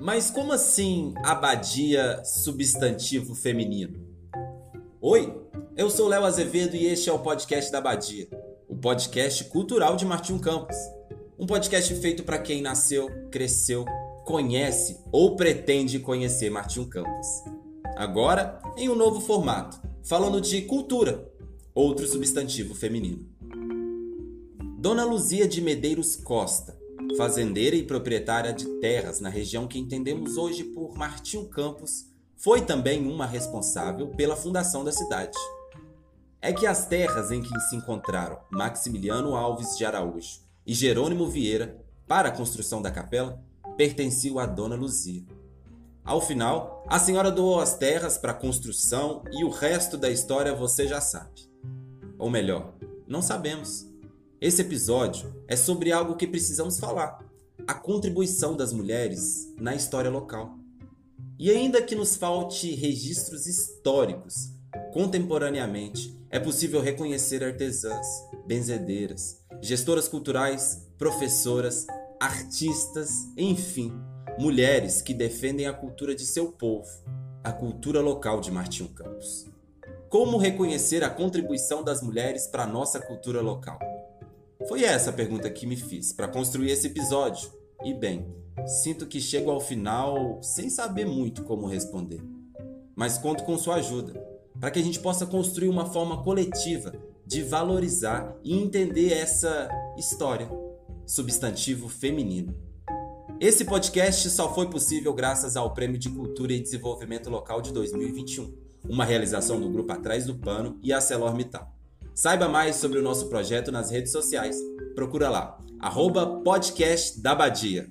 Mas como assim abadia substantivo feminino? Oi, eu sou Léo Azevedo e este é o podcast da Abadia, o podcast cultural de Martinho Campos. Um podcast feito para quem nasceu, cresceu, conhece ou pretende conhecer Martinho Campos. Agora, em um novo formato, falando de cultura, outro substantivo feminino. Dona Luzia de Medeiros Costa fazendeira e proprietária de terras na região que entendemos hoje por Martinho Campos, foi também uma responsável pela fundação da cidade. É que as terras em que se encontraram Maximiliano Alves de Araújo e Jerônimo Vieira para a construção da capela pertenciam a Dona Luzia. Ao final, a senhora doou as terras para a construção e o resto da história você já sabe. Ou melhor, não sabemos. Esse episódio é sobre algo que precisamos falar: a contribuição das mulheres na história local. E ainda que nos falte registros históricos, contemporaneamente é possível reconhecer artesãs, benzedeiras, gestoras culturais, professoras, artistas, enfim, mulheres que defendem a cultura de seu povo, a cultura local de Martinho Campos. Como reconhecer a contribuição das mulheres para a nossa cultura local? Foi essa a pergunta que me fiz para construir esse episódio. E bem, sinto que chego ao final sem saber muito como responder. Mas conto com sua ajuda, para que a gente possa construir uma forma coletiva de valorizar e entender essa história, substantivo feminino. Esse podcast só foi possível graças ao Prêmio de Cultura e Desenvolvimento Local de 2021, uma realização do Grupo Atrás do Pano e a ArcelorMittal. Saiba mais sobre o nosso projeto nas redes sociais. Procura lá, arroba podcast da Badia.